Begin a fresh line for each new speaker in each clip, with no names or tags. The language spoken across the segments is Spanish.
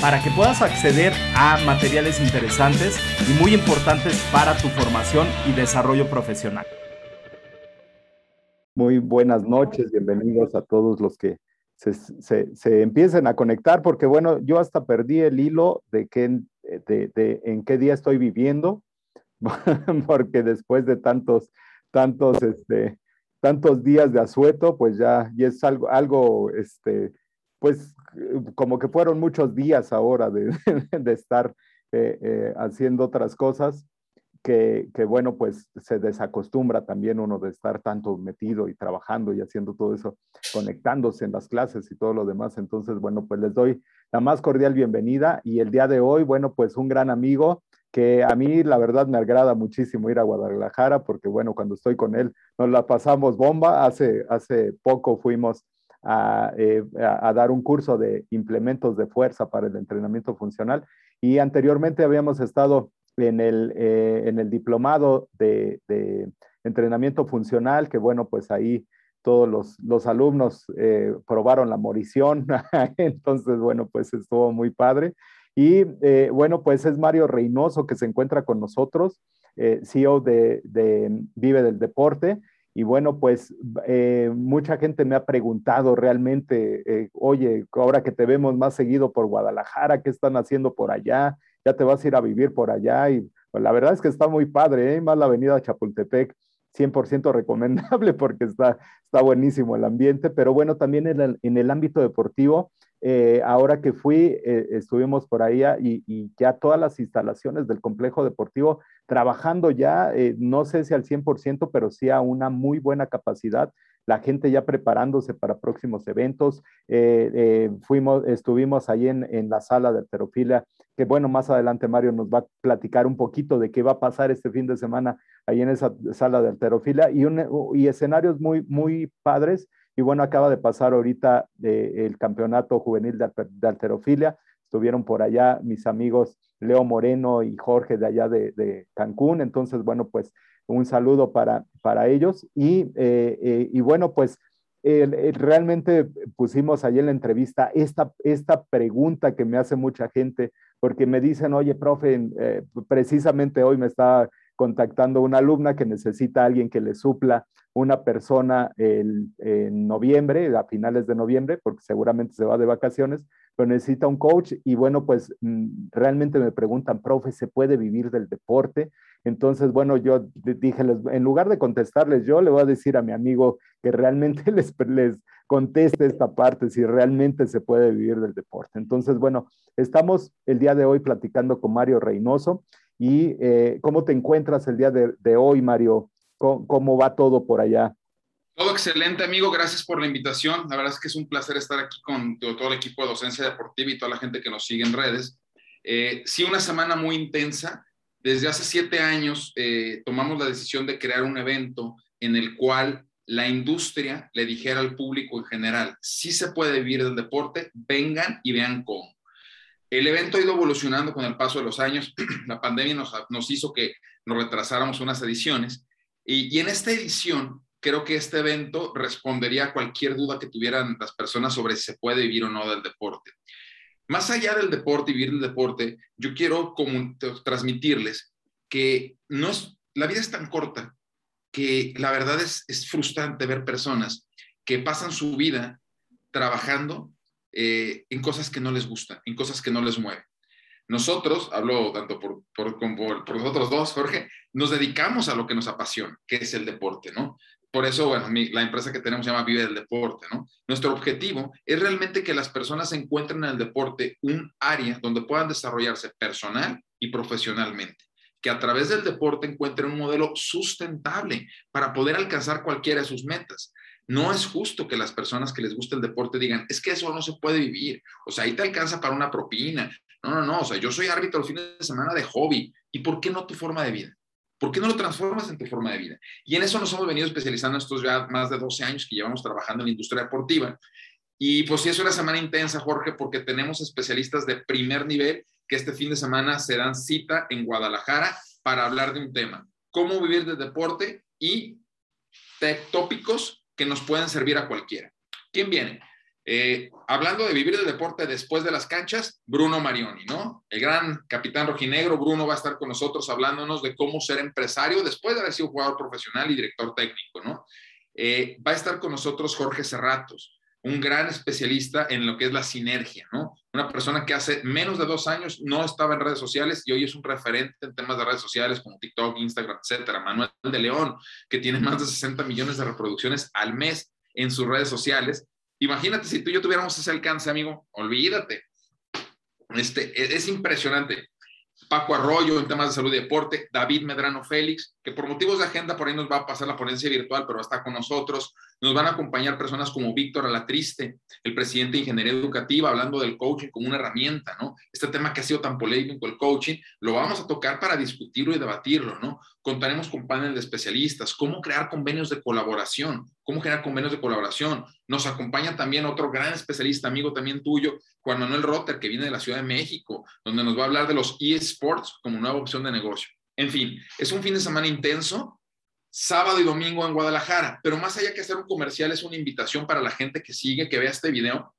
para que puedas acceder a materiales interesantes y muy importantes para tu formación y desarrollo profesional. Muy buenas noches, bienvenidos a todos los que se, empiecen a conectar, porque bueno, yo hasta perdí el hilo de, qué, de en qué día estoy viviendo porque después de tantos, tantos, este, tantos días de asueto, pues ya, y es algo, algo, este, pues como que fueron muchos días ahora de, de estar eh, eh, haciendo otras cosas, que, que, bueno, pues se desacostumbra también uno de estar tanto metido y trabajando y haciendo todo eso, conectándose en las clases y todo lo demás. Entonces, bueno, pues les doy la más cordial bienvenida y el día de hoy, bueno, pues un gran amigo, que a mí la verdad me agrada muchísimo ir a Guadalajara porque bueno, cuando estoy con él nos la pasamos bomba. Hace, hace poco fuimos a, eh, dar un curso de implementos de fuerza para el entrenamiento funcional y anteriormente habíamos estado en el, eh, en el diplomado de, entrenamiento funcional, que bueno, pues ahí todos los, los alumnos eh, probaron la morición, entonces bueno, pues estuvo muy padre. Y bueno, pues es Mario Reynoso que se encuentra con nosotros, CEO de, Vive del Deporte. Y bueno, pues eh, mucha gente me ha preguntado realmente, oye, ahora que te vemos más seguido por Guadalajara, ¿qué están haciendo por allá? ¿Ya te vas a ir a vivir por allá? Y pues, la verdad es que está muy padre, ¿eh? más la avenida Chapultepec 100% recomendable porque está, está buenísimo el ambiente, pero bueno, también en el, en el ámbito deportivo, eh, ahora que fui, eh, estuvimos por ahí y, y, ya todas las instalaciones del complejo deportivo trabajando ya, eh, no sé si al 100%, pero sí a una muy buena capacidad la gente ya preparándose para próximos eventos. Eh, eh, fuimos, estuvimos ahí en, en, la sala de alterofilia, que bueno, más adelante Mario nos va a platicar un poquito de qué va a pasar este fin de semana ahí en esa sala de alterofilia y, y escenarios muy, muy padres. Y bueno, acaba de pasar ahorita eh, el campeonato juvenil de, de, alterofilia. Estuvieron por allá mis amigos Leo Moreno y Jorge de allá de, Cancún. Entonces, bueno, pues un saludo para, para ellos. Y, eh, eh, y bueno, pues realmente pusimos ahí en la entrevista esta, esta pregunta que me hace mucha gente, porque me dicen, oye, profe, eh, precisamente hoy me está contactando una alumna que necesita a alguien que le supla una persona en noviembre, a finales de noviembre, porque seguramente se va de vacaciones, pero necesita un coach y bueno, pues mm, realmente me preguntan, profe, ¿se puede vivir del deporte? Entonces, bueno, yo dije, en lugar de contestarles, yo le voy a decir a mi amigo que realmente les, les conteste esta parte, si realmente se puede vivir del deporte. Entonces, bueno, estamos el día de hoy platicando con Mario Reynoso. ¿Y eh, cómo te encuentras el día de, hoy, Mario? ¿Cómo, va todo por allá?
Todo excelente, amigo. Gracias por la invitación. La verdad es que es un placer estar aquí con todo el equipo de docencia deportiva y toda la gente que nos sigue en redes. Eh, sí, una semana muy intensa desde hace siete años eh, tomamos la decisión de crear un evento en el cual la industria le dijera al público en general, si se puede vivir del deporte, vengan y vean cómo. El evento ha ido evolucionando con el paso de los años. La pandemia nos, hizo que nos retrasáramos unas ediciones. Y, en esta edición, creo que este evento respondería a cualquier duda que tuvieran las personas sobre si se puede vivir o no del deporte. Más allá del deporte y vivir el deporte, yo quiero transmitirles que no es, la vida es tan corta que la verdad es frustrante ver personas que pasan su vida trabajando eh, en cosas que no les gustan, en cosas que no les mueven. Nosotros, hablo tanto por, por, por, nosotros dos, Jorge, nos dedicamos a lo que nos apasiona, que es el deporte, ¿no? por eso, bueno, la empresa que tenemos se llama Vive del Deporte, ¿no? Nuestro objetivo es realmente que las personas encuentren en el deporte un área donde puedan desarrollarse personal y profesionalmente. que a través del deporte encuentren un modelo sustentable para poder alcanzar cualquiera de sus metas. No es justo que las personas que les gusta el deporte digan, es que eso no se puede vivir, o sea, ahí te alcanza para una propina. No, no, no, o sea, yo soy árbitro el fin de semana de hobby. ¿Y por qué no tu forma de vida? ¿Por qué no lo transformas en tu forma de vida? Y en eso nos hemos venido especializando estos ya más de 12 años que llevamos trabajando en la industria deportiva. Y pues sí, es una semana intensa, Jorge, porque tenemos especialistas de primer nivel que este fin de semana se dan cita en Guadalajara para hablar de un tema, cómo vivir de deporte y tópicos que nos pueden servir a cualquiera. ¿Quién viene? Eh, hablando de vivir de deporte después de las canchas, Bruno Marioni, ¿no? El gran capitán rojinegro, Bruno va a estar con nosotros hablándonos de cómo ser empresario después de haber sido jugador profesional y director técnico, ¿no? Eh, va a estar con nosotros Jorge Cerratos, un gran especialista en lo que es la sinergia, ¿no? Una persona que hace menos de dos años no estaba en redes sociales y hoy es un referente en temas de redes sociales como TikTok, Instagram, etcétera. Manuel de León, que tiene más de 60 millones de reproducciones al mes en sus redes sociales Imagínate si tú y yo tuviéramos ese alcance, amigo, olvídate. Este, e, es impresionante. Paco Arroyo en temas de salud y deporte, David Medrano Félix, que por motivos de agenda por ahí nos va a pasar la ponencia virtual, pero estar con nosotros. Nos van a acompañar personas como Víctor Alatriste, el presidente de Ingeniería Educativa, hablando del coaching como una herramienta, ¿no? Este tema que ha sido tan polémico, el coaching, lo vamos a tocar para discutirlo y debatirlo, ¿no? Contaremos con panel de especialistas, cómo crear convenios de colaboración, cómo generar convenios de colaboración. Nos acompaña también otro gran especialista, amigo también tuyo, Juan Manuel Rotter, que viene de la Ciudad de México, donde nos va a hablar de los eSports como nueva opción de negocio. En fin, es un fin de semana intenso, sábado y domingo en Guadalajara, pero más allá que hacer un comercial, es una invitación para la gente que sigue, que vea este video.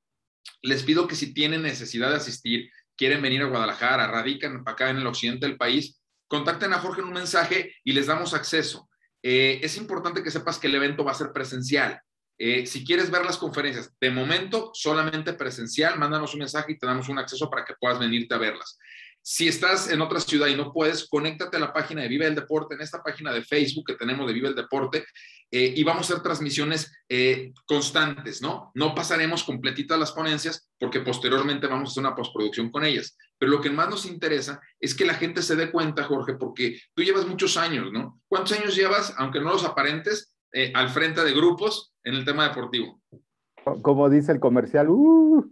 Les pido que si tienen necesidad de asistir, quieren venir a Guadalajara, radican acá en el occidente del país, contacten a Jorge en un mensaje y les damos acceso. Eh, es importante que sepas que el evento va a ser presencial. Eh, si quieres ver las conferencias, de momento solamente presencial, mándanos un mensaje y te damos un acceso para que puedas venirte a verlas. Si estás en otra ciudad y no puedes, conéctate a la página de Vive el Deporte, en esta página de Facebook que tenemos de Vive el Deporte, eh, y vamos a hacer transmisiones eh, constantes, ¿no? No pasaremos completitas las ponencias porque posteriormente vamos a hacer una postproducción con ellas. Pero lo que más nos interesa es que la gente se dé cuenta, Jorge, porque tú llevas muchos años, ¿no? ¿Cuántos años llevas, aunque no los aparentes, eh, al frente de grupos en el tema deportivo?
Como dice el comercial, uh,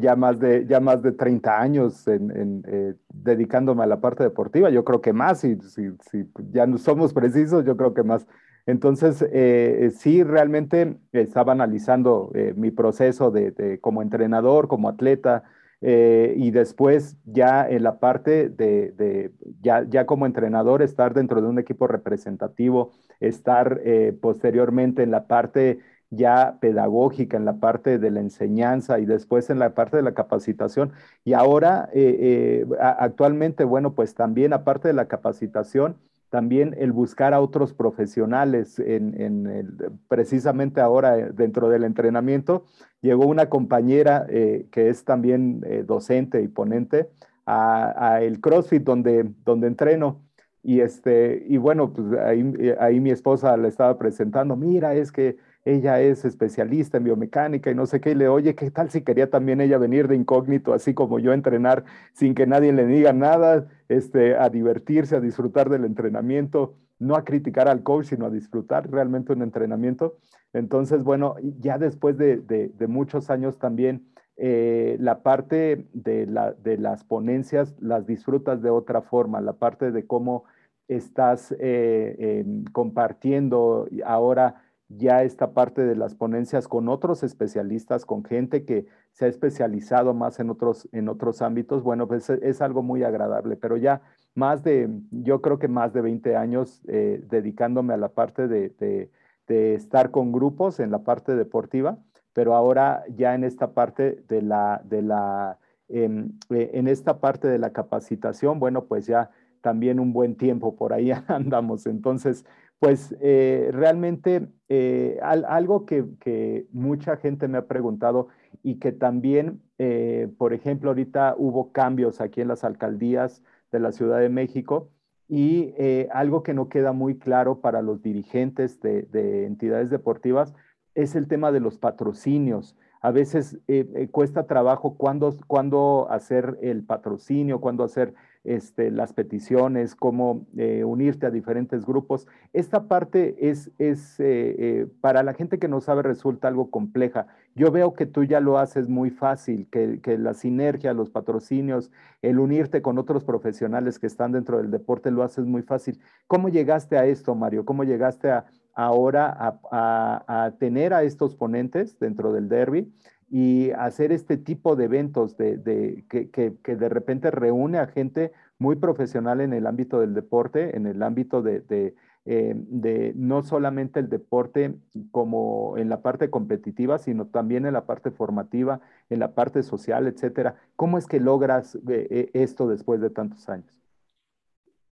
ya, más de, ya más de 30 años en, eh, dedicándome a la parte deportiva, yo creo que más, si, si, si ya no somos precisos, yo creo que más. Entonces, eh, sí, realmente estaba analizando eh, mi proceso de, como entrenador, como atleta, y después ya en la parte de, de ya, ya, como entrenador, estar dentro de un equipo representativo, estar posteriormente en la parte ya pedagógica en la parte de la enseñanza y después en la parte de la capacitación. Y ahora, eh, eh, actualmente, bueno, pues también aparte de la capacitación, también el buscar a otros profesionales, en, precisamente ahora eh, dentro del entrenamiento, llegó una compañera que es también docente y ponente a, el CrossFit donde, donde entreno. Y, este, y bueno, pues ahí, ahí mi esposa le estaba presentando, mira, es que ella es especialista en biomecánica y no sé qué, y le oye, ¿qué tal si quería también ella venir de incógnito, así como yo, entrenar sin que nadie le diga nada, este, a divertirse, a disfrutar del entrenamiento, no a criticar al coach, sino a disfrutar realmente un entrenamiento? Entonces, bueno, ya después de, muchos años también, eh, la parte de, la, de, las ponencias las disfrutas de otra forma, la parte de cómo estás eh, compartiendo ahora ya esta parte de las ponencias con otros especialistas, con gente que se ha especializado más en otros, en otros ámbitos, bueno, pues es, algo muy agradable, pero ya más de, yo creo que más de 20 años eh, dedicándome a la parte de, estar con grupos en la parte deportiva, pero ahora ya en esta parte de la, de la, em, eh, en esta parte de la capacitación, bueno, pues ya también un buen tiempo por ahí andamos. Entonces, pues eh, realmente eh, algo que, mucha gente me ha preguntado y que también, eh, por ejemplo, ahorita hubo cambios aquí en las alcaldías de la Ciudad de México y algo que no queda muy claro para los dirigentes de, entidades deportivas es el tema de los patrocinios. A veces eh, cuesta trabajo cuándo, hacer el patrocinio, cuándo hacer este, las peticiones, cómo eh, unirte a diferentes grupos. Esta parte es, es eh, eh, para la gente que no sabe, resulta algo compleja. Yo veo que tú ya lo haces muy fácil, que, que, la sinergia, los patrocinios, el unirte con otros profesionales que están dentro del deporte, lo haces muy fácil. ¿Cómo llegaste a esto, Mario? ¿Cómo llegaste a, ahora a, a, tener a estos ponentes dentro del derby? y hacer este tipo de eventos de, que, de repente reúne a gente muy profesional en el ámbito del deporte, en el ámbito eh, de, no solamente el deporte como en la parte competitiva, sino también en la parte formativa, en la parte social, etcétera. ¿Cómo es que logras eh, eh esto después de tantos años?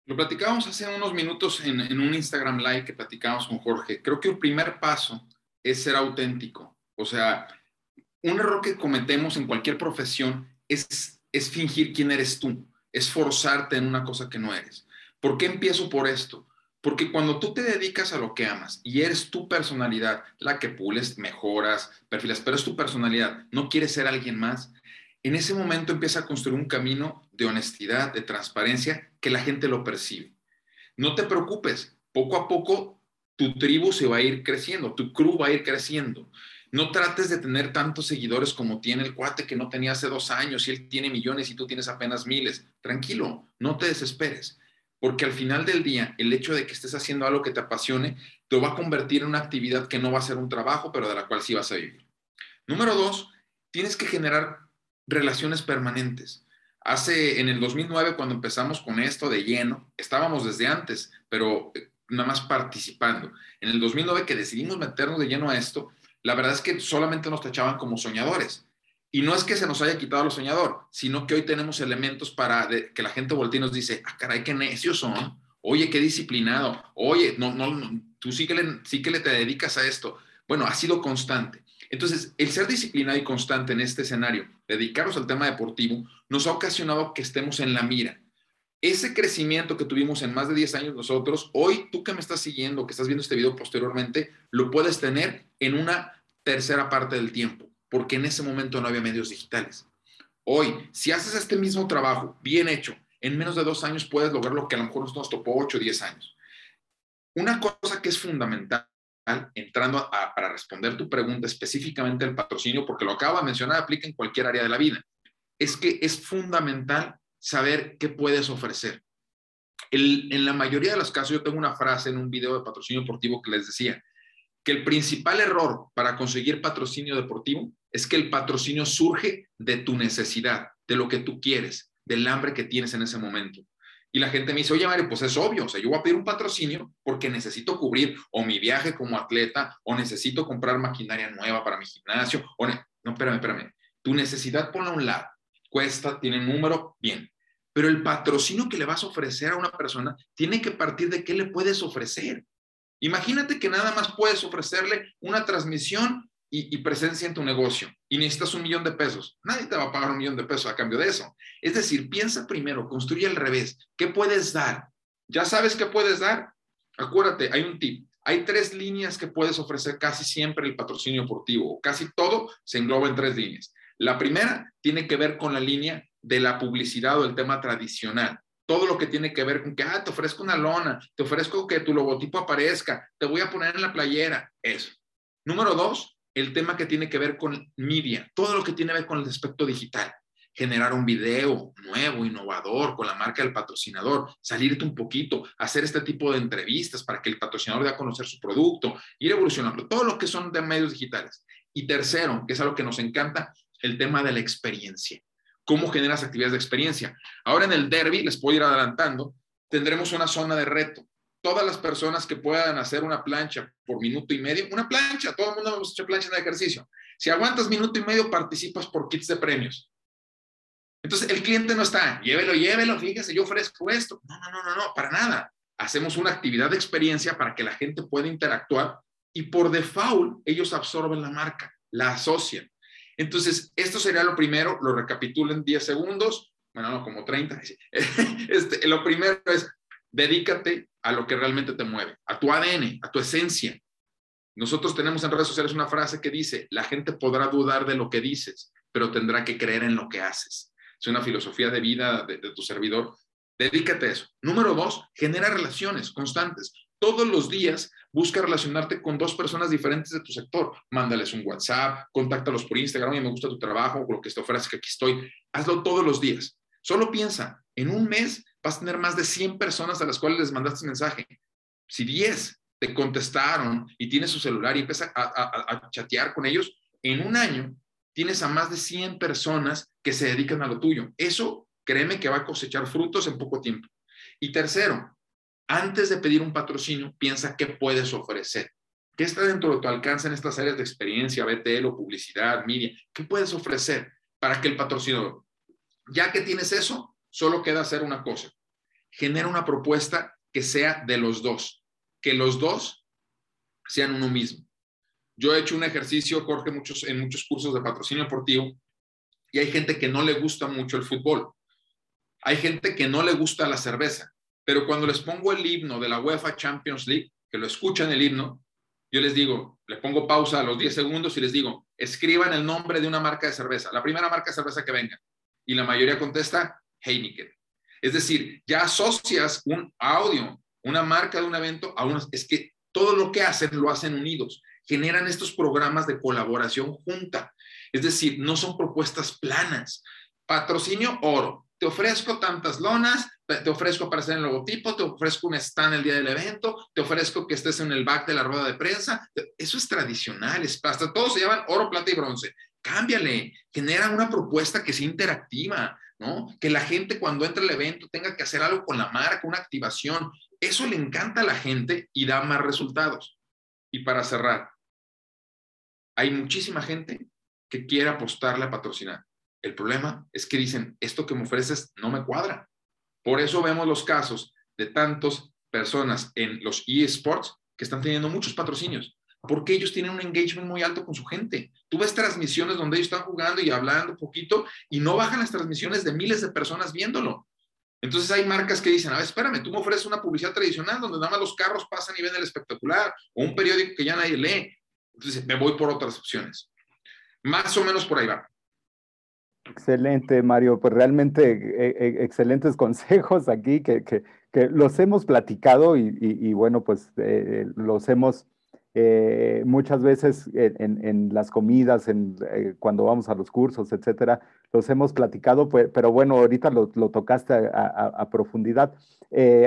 Lo platicábamos hace unos minutos en, un Instagram Live que platicábamos con Jorge. Creo que un primer paso es ser auténtico. O sea, un error que cometemos en cualquier profesión es, es fingir quién eres tú, es forzarte en una cosa que no eres. ¿Por qué empiezo por esto? Porque cuando tú te dedicas a lo que amas y eres tu personalidad, la que pules, mejoras, perfilas, pero es tu personalidad, no quieres ser alguien más, en ese momento empieza a construir un camino de honestidad, de transparencia, que la gente lo percibe. No te preocupes, poco a poco tu tribu se va a ir creciendo, tu crew va a ir creciendo. No trates de tener tantos seguidores como tiene el cuate que no tenía hace dos años y él tiene millones y tú tienes apenas miles. Tranquilo, no te desesperes, porque al final del día, el hecho de que estés haciendo algo que te apasione, te va a convertir en una actividad que no va a ser un trabajo, pero de la cual sí vas a vivir. Número dos, tienes que generar relaciones permanentes. Hace, en el 2009, cuando empezamos con esto de lleno, estábamos desde antes, pero eh, nada más participando. En el 2009 que decidimos meternos de lleno a esto, la verdad es que solamente nos tachaban como soñadores. Y no es que se nos haya quitado lo soñador, sino que hoy tenemos elementos para que la gente voltee y nos dice, ah, caray, qué necios son. Oye, qué disciplinado. Oye, no, no, tú sí que, sí que le te dedicas a esto. Bueno, ha sido constante. Entonces, el ser disciplinado y constante en este escenario, dedicarnos al tema deportivo, nos ha ocasionado que estemos en la mira. Ese crecimiento que tuvimos en más de 10 años nosotros, hoy tú que me estás siguiendo, que estás viendo este video posteriormente, lo puedes tener en una tercera parte del tiempo, porque en ese momento no había medios digitales. Hoy, si haces este mismo trabajo bien hecho, en menos de dos años puedes lograr lo que a lo mejor nos topó ocho o diez años. Una cosa que es fundamental, entrando para responder tu pregunta específicamente el patrocinio, porque lo acabo de mencionar, aplica en cualquier área de la vida, es que es fundamental saber qué puedes ofrecer. El, en la mayoría de los casos, yo tengo una frase en un video de patrocinio deportivo que les decía, que el principal error para conseguir patrocinio deportivo es que el patrocinio surge de tu necesidad, de lo que tú quieres, del hambre que tienes en ese momento. Y la gente me dice, oye, Mario, pues es obvio, o sea, yo voy a pedir un patrocinio porque necesito cubrir o mi viaje como atleta, o necesito comprar maquinaria nueva para mi gimnasio, o no, espérame, espérame, tu necesidad ponla a un lado, cuesta, tiene número, bien, pero el patrocinio que le vas a ofrecer a una persona tiene que partir de qué le puedes ofrecer. Imagínate que nada más puedes ofrecerle una transmisión y, presencia en tu negocio y necesitas un millón de pesos. Nadie te va a pagar un millón de pesos a cambio de eso. Es decir, piensa primero, construye al revés. ¿Qué puedes dar? ¿Ya sabes qué puedes dar? Acuérdate, hay un tip. Hay tres líneas que puedes ofrecer casi siempre el patrocinio deportivo. Casi todo se engloba en tres líneas. La primera tiene que ver con la línea de la publicidad o el tema tradicional todo lo que tiene que ver con que, ah, te ofrezco una lona, te ofrezco que tu logotipo aparezca, te voy a poner en la playera, eso. Número dos, el tema que tiene que ver con media, todo lo que tiene que ver con el aspecto digital. Generar un video nuevo, innovador, con la marca del patrocinador, salirte un poquito, hacer este tipo de entrevistas para que el patrocinador dé a conocer su producto, ir evolucionando, todo lo que son de medios digitales. Y tercero, que es algo que nos encanta, el tema de la experiencia cómo generas actividades de experiencia. Ahora en el derby, les puedo ir adelantando, tendremos una zona de reto. Todas las personas que puedan hacer una plancha por minuto y medio, una plancha, todo el mundo hemos hecho plancha de ejercicio. Si aguantas minuto y medio, participas por kits de premios. Entonces el cliente no está, llévelo, llévelo, fíjese, yo ofrezco esto. No, no, no, no, no, para nada. Hacemos una actividad de experiencia para que la gente pueda interactuar y por default ellos absorben la marca, la asocian. Entonces, esto sería lo primero, lo recapitulo en 10 segundos, bueno, no, como 30. Este, lo primero es, dedícate a lo que realmente te mueve, a tu ADN, a tu esencia. Nosotros tenemos en redes sociales una frase que dice, la gente podrá dudar de lo que dices, pero tendrá que creer en lo que haces. Es una filosofía de vida de, tu servidor. Dedícate a eso. Número dos, genera relaciones constantes. Todos los días busca relacionarte con dos personas diferentes de tu sector. Mándales un WhatsApp, contáctalos por Instagram, y me gusta tu trabajo, o lo que te que aquí estoy. Hazlo todos los días. Solo piensa, en un mes vas a tener más de 100 personas a las cuales les mandaste mensaje. Si 10 te contestaron y tienes su celular y empiezas a, chatear con ellos, en un año tienes a más de 100 personas que se dedican a lo tuyo. Eso, créeme que va a cosechar frutos en poco tiempo. Y tercero, antes de pedir un patrocinio, piensa qué puedes ofrecer. ¿Qué está dentro de tu alcance en estas áreas de experiencia, BTL o publicidad, media? ¿Qué puedes ofrecer para que el patrocinador, ya que tienes eso, solo queda hacer una cosa, genera una propuesta que sea de los dos, que los dos sean uno mismo. Yo he hecho un ejercicio, Jorge, muchos, en muchos cursos de patrocinio deportivo, y hay gente que no le gusta mucho el fútbol. Hay gente que no le gusta la cerveza, pero cuando les pongo el himno de la UEFA Champions League, que lo escuchan el himno, yo les digo, le pongo pausa a los 10 segundos y les digo, escriban el nombre de una marca de cerveza, la primera marca de cerveza que venga. Y la mayoría contesta Heineken. Es decir, ya asocias un audio, una marca de un evento a unos, es que todo lo que hacen lo hacen unidos, generan estos programas de colaboración junta. Es decir, no son propuestas planas. Patrocinio oro, te ofrezco tantas lonas, te ofrezco aparecer en el logotipo, te ofrezco un stand el día del evento, te ofrezco que estés en el back de la rueda de prensa. Eso es tradicional, es, hasta todos se llaman oro, plata y bronce. Cámbiale, genera una propuesta que sea interactiva, ¿no? Que la gente cuando entre al evento tenga que hacer algo con la marca, una activación. Eso le encanta a la gente y da más resultados. Y para cerrar, hay muchísima gente que quiere apostarle a patrocinar. El problema es que dicen, esto que me ofreces no me cuadra. Por eso vemos los casos de tantas personas en los eSports que están teniendo muchos patrocinios, porque ellos tienen un engagement muy alto con su gente. Tú ves transmisiones donde ellos están jugando y hablando poquito y no bajan las transmisiones de miles de personas viéndolo. Entonces hay marcas que dicen, a ver, espérame, tú me ofreces una publicidad tradicional donde nada más los carros pasan y ven el espectacular, o un periódico que ya nadie lee. Entonces me voy por otras opciones. Más o menos por ahí va.
Excelente, Mario. Pues realmente eh, eh, excelentes consejos aquí que, que, los hemos platicado y, bueno, pues eh, los hemos muchas veces en, las comidas, en, cuando vamos a los cursos, etcétera, los hemos platicado, pues, pero bueno, ahorita lo, tocaste a, profundidad.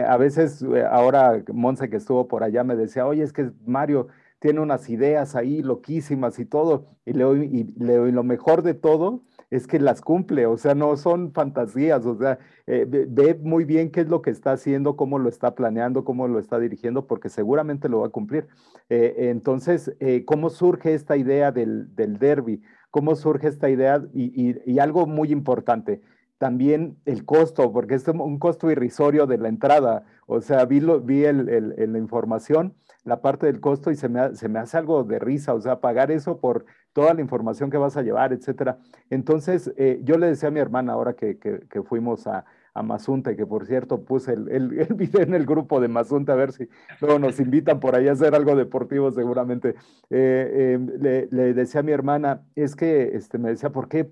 a veces, ahora Monse que estuvo por allá me decía, oye, es que Mario tiene unas ideas ahí loquísimas y todo, y, le, y, le, y lo mejor de todo es que las cumple, o sea, no son fantasías, o sea, eh, ve muy bien qué es lo que está haciendo, cómo lo está planeando, cómo lo está dirigiendo, porque seguramente lo va a cumplir. Eh, entonces, eh, ¿cómo surge esta idea del, del derby? ¿Cómo surge esta idea? Y, y, algo muy importante, también el costo, porque es un costo irrisorio de la entrada. O sea, vi, lo, vi el, el, la información, la parte del costo y se me, se me hace algo de risa, o sea, pagar eso por toda la información que vas a llevar, etcétera. Entonces, eh, yo le decía a mi hermana ahora que, fuimos a, a Mazunte, que por cierto puse el, video en el grupo de Mazunte, a ver si luego nos invitan por ahí a hacer algo deportivo seguramente. Eh, em, le, decía a mi hermana, es que este, me decía, ¿por qué?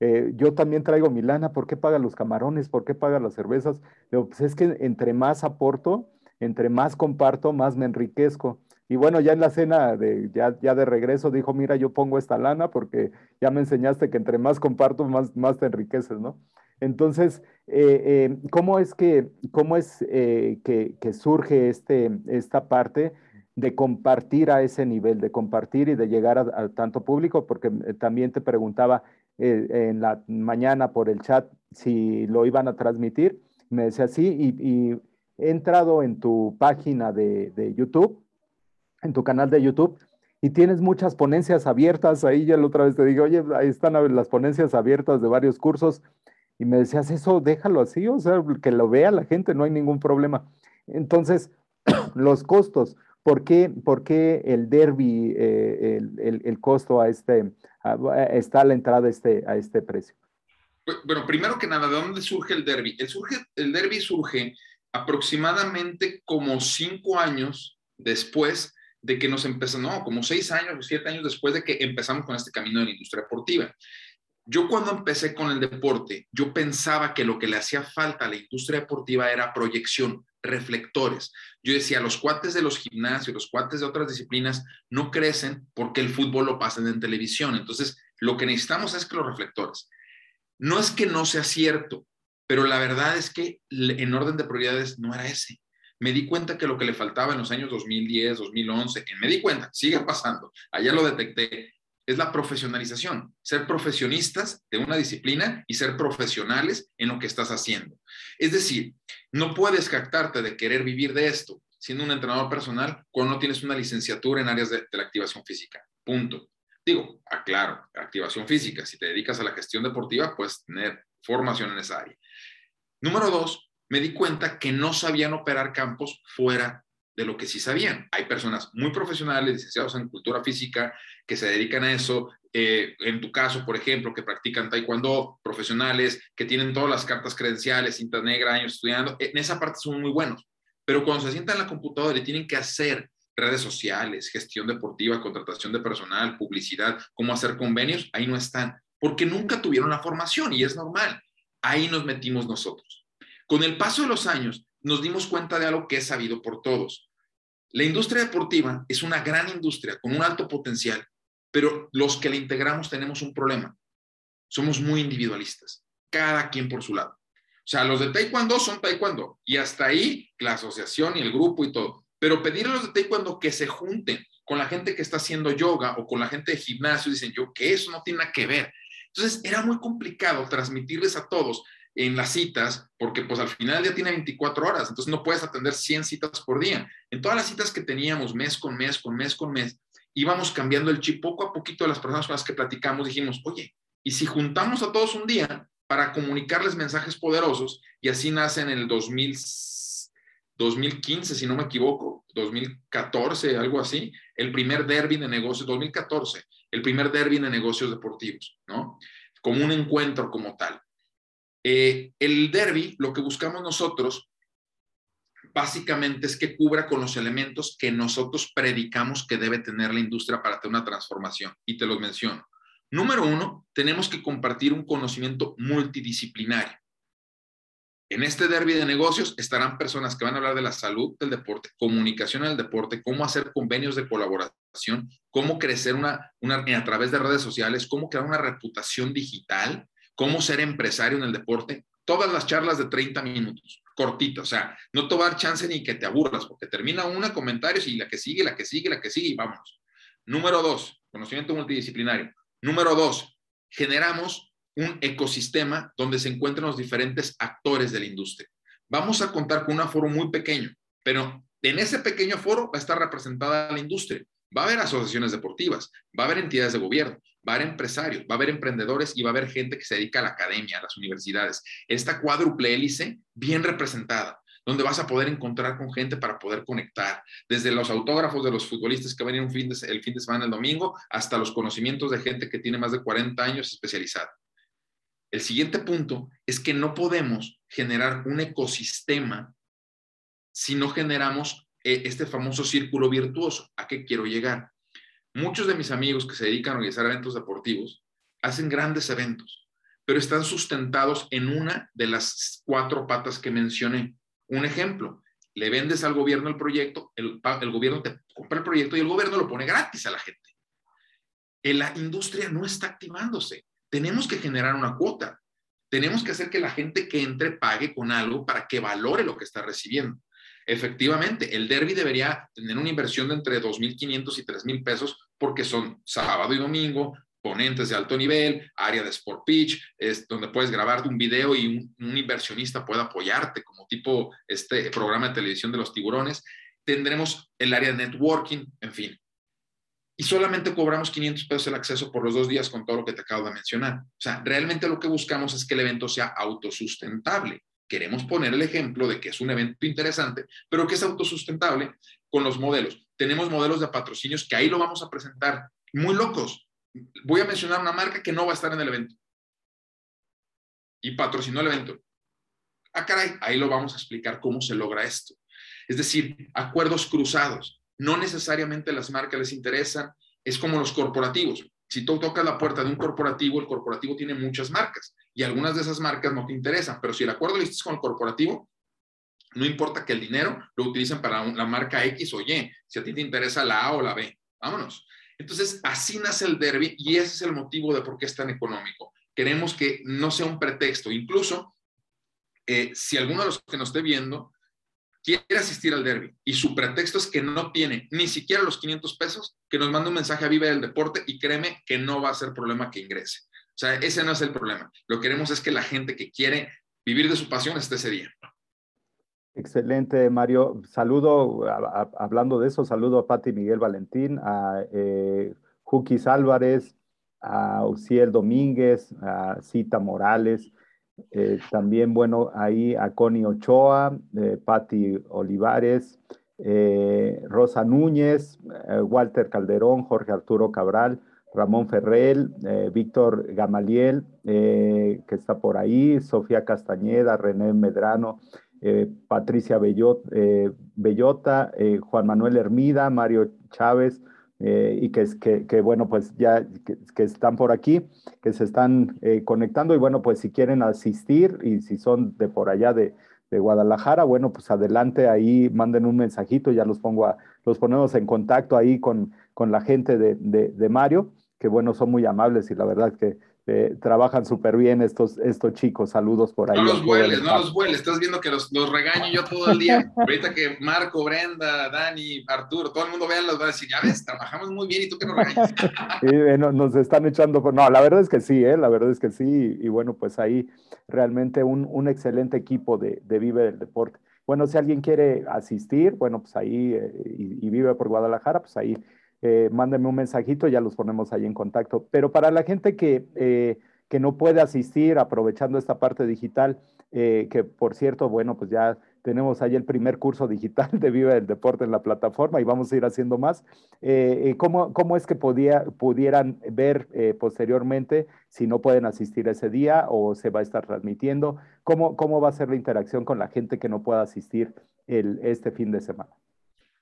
Eh, yo también traigo mi lana, ¿por qué paga los camarones? ¿Por qué paga las cervezas? Digo, pues es que entre más aporto, entre más comparto, más me enriquezco. Y bueno, ya en la cena, de, ya, ya de regreso, dijo, mira, yo pongo esta lana porque ya me enseñaste que entre más comparto, más, más te enriqueces, ¿no? Entonces, eh, eh, ¿cómo es, que, cómo es eh, que, surge este, esta parte de compartir a ese nivel, de compartir y de llegar a, tanto público? Porque también te preguntaba en la mañana por el chat si lo iban a transmitir. Me decía sí, y, y he entrado en tu página de, de YouTube en tu canal de YouTube y tienes muchas ponencias abiertas. Ahí ya la otra vez te digo, oye, ahí están las ponencias abiertas de varios cursos. Y me decías, eso déjalo así, o sea, que lo vea la gente, no hay ningún problema. Entonces, los costos, ¿por qué, por qué el derby, eh, el, el, costo a este, está a la entrada a este, a este precio?
Bueno, primero que nada, ¿de dónde surge el derby? El, surge, el derby surge aproximadamente como cinco años después de que nos empezó, no, como seis años o siete años después de que empezamos con este camino de la industria deportiva. Yo cuando empecé con el deporte, yo pensaba que lo que le hacía falta a la industria deportiva era proyección, reflectores. Yo decía, los cuates de los gimnasios, los cuates de otras disciplinas no crecen porque el fútbol lo pasan en televisión. Entonces, lo que necesitamos es que los reflectores. No es que no sea cierto, pero la verdad es que en orden de prioridades no era ese. Me di cuenta que lo que le faltaba en los años 2010, 2011, que me di cuenta, sigue pasando, allá lo detecté, es la profesionalización, ser profesionistas de una disciplina y ser profesionales en lo que estás haciendo. Es decir, no puedes captarte de querer vivir de esto siendo un entrenador personal cuando no tienes una licenciatura en áreas de, la activación física. Punto. Digo, aclaro, activación física. Si te dedicas a la gestión deportiva, puedes tener formación en esa área. Número dos, me di cuenta que no sabían operar campos fuera de lo que sí sabían. Hay personas muy profesionales, licenciados en cultura física, que se dedican a eso. Eh, en tu caso, por ejemplo, que practican taekwondo, profesionales, que tienen todas las cartas credenciales, cinta negra, años estudiando, en esa parte son muy buenos. Pero cuando se sientan en la computadora y tienen que hacer redes sociales, gestión deportiva, contratación de personal, publicidad, cómo hacer convenios, ahí no están, porque nunca tuvieron la formación y es normal. Ahí nos metimos nosotros. Con el paso de los años, nos dimos cuenta de algo que es sabido por todos. La industria deportiva es una gran industria con un alto potencial, pero los que la integramos tenemos un problema. Somos muy individualistas, cada quien por su lado. O sea, los de Taekwondo son Taekwondo y hasta ahí la asociación y el grupo y todo. Pero pedir a los de Taekwondo que se junten con la gente que está haciendo yoga o con la gente de gimnasio, dicen yo que eso no tiene nada que ver. Entonces era muy complicado transmitirles a todos en las citas, porque pues al final ya tiene 24 horas, entonces no puedes atender 100 citas por día. En todas las citas que teníamos mes con mes, con mes con mes, íbamos cambiando el chip poco a poquito de las personas con las que platicamos, dijimos, oye, ¿y si juntamos a todos un día para comunicarles mensajes poderosos? Y así nace en el 2000, 2015, si no me equivoco, 2014, algo así, el primer derby de negocios, 2014, el primer derby de negocios deportivos, ¿no? Como un encuentro como tal. Eh, el derby, lo que buscamos nosotros, básicamente es que cubra con los elementos que nosotros predicamos que debe tener la industria para tener una transformación. Y te los menciono. Número uno, tenemos que compartir un conocimiento multidisciplinario. En este derby de negocios estarán personas que van a hablar de la salud del deporte, comunicación en el deporte, cómo hacer convenios de colaboración, cómo crecer a través de redes sociales, cómo crear una reputación digital, cómo ser empresario en el deporte, todas las charlas de 30 minutos, cortitas, o sea, no te chance ni que te aburras, porque termina una, comentarios y la que sigue, la que sigue, la que sigue y vámonos. Número dos, conocimiento multidisciplinario. Número dos, generamos un ecosistema donde se encuentran los diferentes actores de la industria. Vamos a contar con un aforo muy pequeño, pero en ese pequeño foro va a estar representada la industria. Va a haber asociaciones deportivas, va a haber entidades de gobierno, va a haber empresarios, va a haber emprendedores y va a haber gente que se dedica a la academia, a las universidades. Esta cuádruple hélice bien representada, donde vas a poder encontrar con gente para poder conectar, desde los autógrafos de los futbolistas que van a un fin de, el fin de semana el domingo, hasta los conocimientos de gente que tiene más de 40 años especializada. El siguiente punto es que no podemos generar un ecosistema si no generamos este famoso círculo virtuoso. ¿A qué quiero llegar? Muchos de mis amigos que se dedican a organizar eventos deportivos hacen grandes eventos, pero están sustentados en una de las cuatro patas que mencioné. Un ejemplo, le vendes al gobierno el proyecto, el, gobierno te compra el proyecto y el gobierno lo pone gratis a la gente. En la industria no está activándose. Tenemos que generar una cuota. Tenemos que hacer que la gente que entre pague con algo para que valore lo que está recibiendo. Efectivamente, el derby debería tener una inversión de entre 2.500 y 3.000 pesos porque son sábado y domingo, ponentes de alto nivel, área de sport pitch, es donde puedes grabarte un video y un, inversionista pueda apoyarte como tipo este programa de televisión de los tiburones. Tendremos el área de networking, en fin. Y solamente cobramos 500 pesos el acceso por los dos días con todo lo que te acabo de mencionar. O sea, realmente lo que buscamos es que el evento sea autosustentable queremos poner el ejemplo de que es un evento interesante, pero que es autosustentable con los modelos. Tenemos modelos de patrocinios que ahí lo vamos a presentar, muy locos. Voy a mencionar una marca que no va a estar en el evento y patrocinó el evento. Ah, caray, ahí lo vamos a explicar cómo se logra esto. Es decir, acuerdos cruzados. no necesariamente las marcas les interesan, es como los corporativos. Si tú tocas la puerta de un corporativo, el corporativo tiene muchas marcas y algunas de esas marcas no te interesan, pero si el acuerdo lo hiciste con el corporativo, no importa que el dinero lo utilicen para la marca X o Y, si a ti te interesa la A o la B, vámonos. Entonces, así nace el derby y ese es el motivo de por qué es tan económico. Queremos que no sea un pretexto. Incluso, eh, si alguno de los que nos esté viendo quiere asistir al derby y su pretexto es que no tiene ni siquiera los 500 pesos, que nos mande un mensaje a Vive del Deporte y créeme que no va a ser problema que ingrese. O sea, ese no es el problema. Lo que queremos es que la gente que quiere vivir de su pasión esté ese día.
Excelente, Mario. Saludo, hablando de eso, saludo a Pati Miguel Valentín, a eh, Juquis Álvarez, a Uciel Domínguez, a Cita Morales, eh, también, bueno, ahí a Connie Ochoa, eh, Patti Olivares, eh, Rosa Núñez, Walter Calderón, Jorge Arturo Cabral, Ramón Ferrell, Víctor Gamaliel, que está por ahí, Sofía Castañeda, René Medrano, Patricia Bellota, Juan Manuel Hermida, Mario Chávez, eh, y que, que, que, bueno, pues ya que, están por aquí, que se están eh, conectando. Y bueno, pues si quieren asistir y si son de por allá de, de, Guadalajara, bueno, pues adelante ahí, manden un mensajito, ya los pongo a, los ponemos en contacto ahí con, con la gente de, de, de Mario, que bueno, son muy amables y la verdad que eh, trabajan súper bien estos, estos chicos. Saludos por ahí.
No los vueles, no los vueles. Estás viendo que los, los, regaño yo todo el día. Ahorita que Marco, Brenda, Dani, Arturo, todo el mundo vea, los va a decir, ya ves, trabajamos muy bien y tú que nos regañas.
nos están echando por... No, la verdad es que sí, ¿eh? la verdad es que sí. Y, bueno, pues ahí realmente un, un excelente equipo de, de Vive del Deporte. Bueno, si alguien quiere asistir, bueno, pues ahí eh, y, y, vive por Guadalajara, pues ahí eh, mándenme un mensajito, ya los ponemos ahí en contacto. Pero para la gente que, eh, que no puede asistir, aprovechando esta parte digital, eh, que por cierto, bueno, pues ya tenemos ahí el primer curso digital de Viva el Deporte en la plataforma y vamos a ir haciendo más. ¿cómo, ¿cómo, es que podía, pudieran ver posteriormente si no pueden asistir ese día o se va a estar transmitiendo? ¿Cómo, cómo va a ser la interacción con la gente que no pueda asistir el, este fin de semana?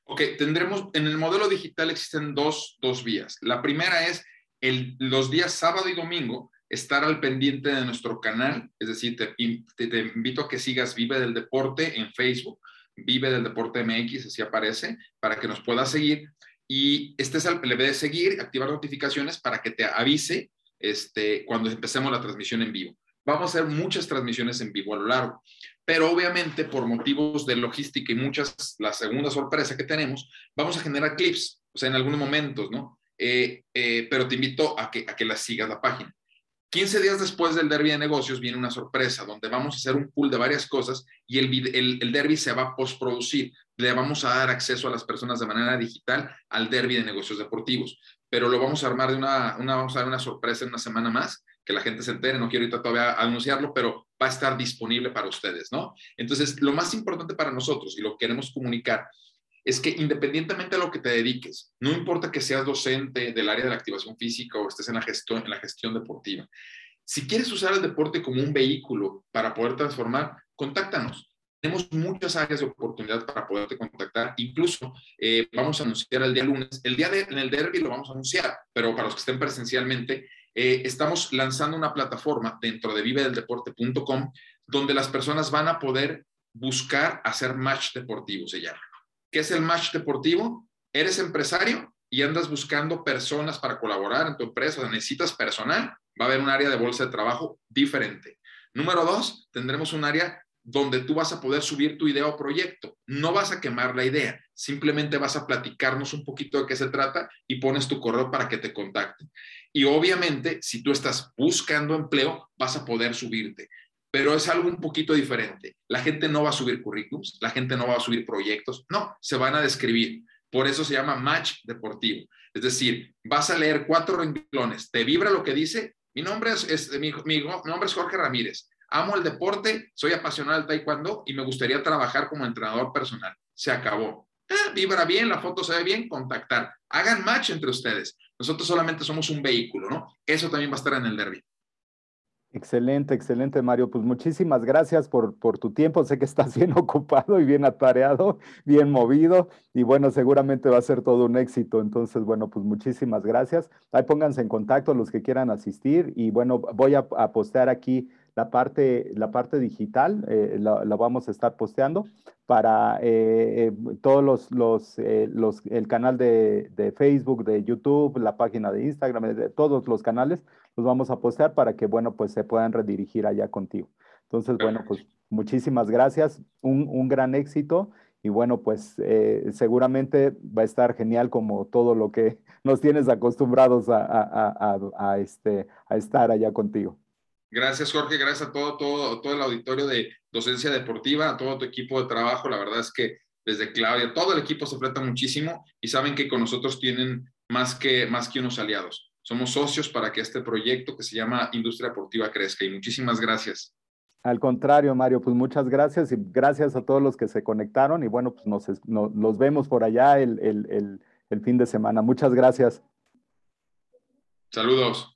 Ok, tendremos, en el modelo digital existen dos, dos vías. La primera es el, los días sábado y domingo estar al pendiente de nuestro canal, es decir, te, te, invito a que sigas Vive del Deporte en Facebook, Vive del Deporte MX, así aparece, para que nos puedas seguir y estés al le de seguir, activar notificaciones para que te avise este, cuando empecemos la transmisión en vivo. Vamos a hacer muchas transmisiones en vivo a lo largo pero obviamente por motivos de logística y muchas, la segunda sorpresa que tenemos, vamos a generar clips, o sea, en algunos momentos, ¿no? Eh, eh, pero te invito a que, a que la sigas la página. 15 días después del derby de negocios viene una sorpresa donde vamos a hacer un pool de varias cosas y el, el, el derby se va a postproducir. Le vamos a dar acceso a las personas de manera digital al derby de negocios deportivos, pero lo vamos a armar de una, una vamos a dar una sorpresa en una semana más que la gente se entere, no quiero ahorita todavía anunciarlo, pero va a estar disponible para ustedes, ¿no? Entonces, lo más importante para nosotros y lo que queremos comunicar es que independientemente de lo que te dediques, no importa que seas docente del área de la activación física o estés en la gestión, en la gestión deportiva, si quieres usar el deporte como un vehículo para poder transformar, contáctanos. Tenemos muchas áreas de oportunidad para poderte contactar. Incluso eh, vamos a anunciar el día lunes. El día de, en el derby lo vamos a anunciar, pero para los que estén presencialmente, eh, estamos lanzando una plataforma dentro de vivedeldeporte.com donde las personas van a poder buscar hacer match deportivo, se llama. ¿Qué es el match deportivo? Eres empresario y andas buscando personas para colaborar en tu empresa, necesitas personal, va a haber un área de bolsa de trabajo diferente. Número dos, tendremos un área donde tú vas a poder subir tu idea o proyecto. No vas a quemar la idea, simplemente vas a platicarnos un poquito de qué se trata y pones tu correo para que te contacten. Y obviamente, si tú estás buscando empleo, vas a poder subirte. Pero es algo un poquito diferente. La gente no va a subir currículums, la gente no va a subir proyectos, no, se van a describir. Por eso se llama match deportivo. Es decir, vas a leer cuatro renglones, te vibra lo que dice, mi nombre es, mi, nombre es Jorge Ramírez, amo el deporte, soy apasionado del taekwondo y me gustaría trabajar como entrenador personal. Se acabó. Ah, vibra bien, la foto se ve bien, contactar. Hagan match entre ustedes. Nosotros solamente somos un vehículo, ¿no? Eso también va a estar en el derby.
Excelente, excelente, Mario. Pues muchísimas gracias por, por, tu tiempo. Sé que estás bien ocupado y bien atareado, bien movido. Y bueno, seguramente va a ser todo un éxito. Entonces, bueno, pues muchísimas gracias. Ahí pónganse en contacto los que quieran asistir. Y bueno, voy a, a postear aquí la parte, la parte digital, eh, la, vamos a estar posteando para eh, eh, todos los, los, los, el canal de, de, Facebook, de YouTube, la página de Instagram, de todos los canales, los vamos a postear para que, bueno, pues se puedan redirigir allá contigo. Entonces, bueno, pues muchísimas gracias, un, un gran éxito y bueno, pues seguramente va a estar genial como todo lo que nos tienes acostumbrados a, a, a, a este, a estar allá contigo.
Gracias, Jorge. Gracias a todo, todo, todo el auditorio de docencia deportiva, a todo tu equipo de trabajo. La verdad es que desde Claudia, todo el equipo se fleta muchísimo y saben que con nosotros tienen más que, más que unos aliados. Somos socios para que este proyecto que se llama Industria Deportiva crezca y muchísimas gracias.
Al contrario, Mario, pues muchas gracias y gracias a todos los que se conectaron y bueno, pues nos, nos, vemos por allá el, el, el fin de semana. Muchas gracias.
Saludos.